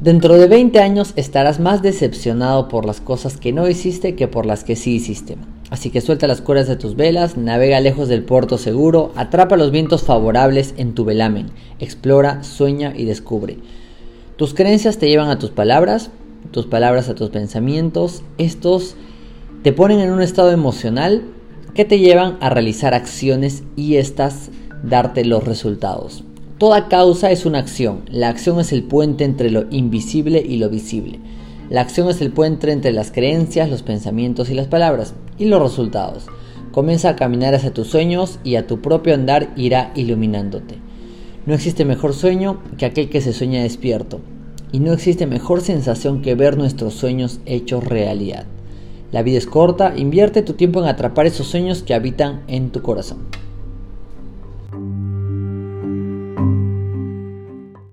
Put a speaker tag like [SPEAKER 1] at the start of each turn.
[SPEAKER 1] Dentro de 20 años estarás más decepcionado por las cosas que no hiciste que por las que sí hiciste. Así que suelta las cuerdas de tus velas, navega lejos del puerto seguro, atrapa los vientos favorables en tu velamen, explora, sueña y descubre. Tus creencias te llevan a tus palabras, tus palabras a tus pensamientos, estos te ponen en un estado emocional que te llevan a realizar acciones y estas darte los resultados. Toda causa es una acción. La acción es el puente entre lo invisible y lo visible. La acción es el puente entre las creencias, los pensamientos y las palabras, y los resultados. Comienza a caminar hacia tus sueños y a tu propio andar irá iluminándote. No existe mejor sueño que aquel que se sueña despierto, y no existe mejor sensación que ver nuestros sueños hechos realidad. La vida es corta, invierte tu tiempo en atrapar esos sueños que habitan en tu corazón.